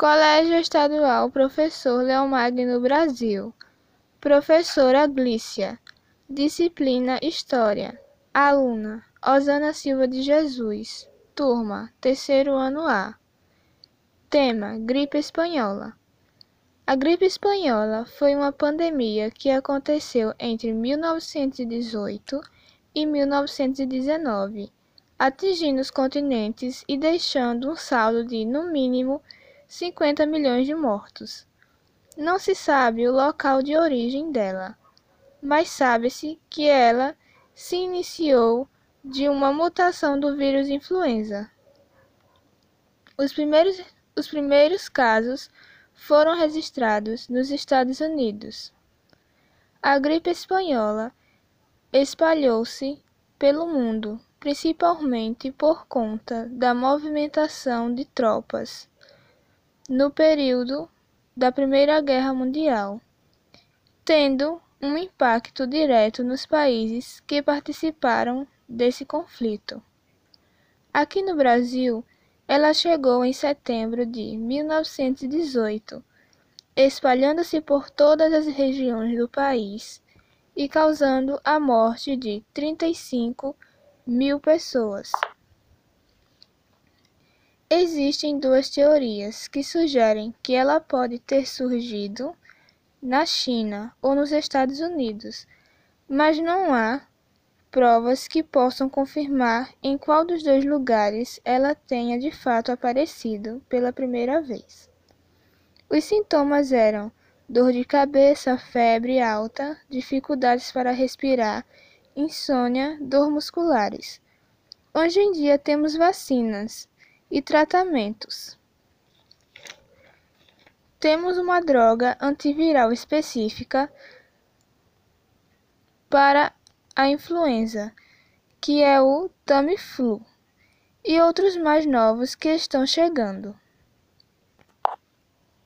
Colégio Estadual Professor Leomagno Brasil. Professora Glícia. Disciplina História. Aluna Osana Silva de Jesus. Turma, terceiro ano A. Tema: Gripe Espanhola. A gripe espanhola foi uma pandemia que aconteceu entre 1918 e 1919, atingindo os continentes e deixando um saldo de, no mínimo, 50 milhões de mortos. Não se sabe o local de origem dela, mas sabe-se que ela se iniciou de uma mutação do vírus influenza. Os primeiros, os primeiros casos foram registrados nos Estados Unidos. A gripe espanhola espalhou-se pelo mundo, principalmente por conta da movimentação de tropas no período da Primeira Guerra Mundial, tendo um impacto direto nos países que participaram desse conflito. Aqui no Brasil, ela chegou em setembro de 1918, espalhando-se por todas as regiões do país e causando a morte de 35 mil pessoas. Existem duas teorias que sugerem que ela pode ter surgido na China ou nos Estados Unidos, mas não há provas que possam confirmar em qual dos dois lugares ela tenha de fato aparecido pela primeira vez. Os sintomas eram dor de cabeça, febre alta, dificuldades para respirar, insônia, dor musculares. Hoje em dia temos vacinas e tratamentos. Temos uma droga antiviral específica para a influenza, que é o Tamiflu, e outros mais novos que estão chegando.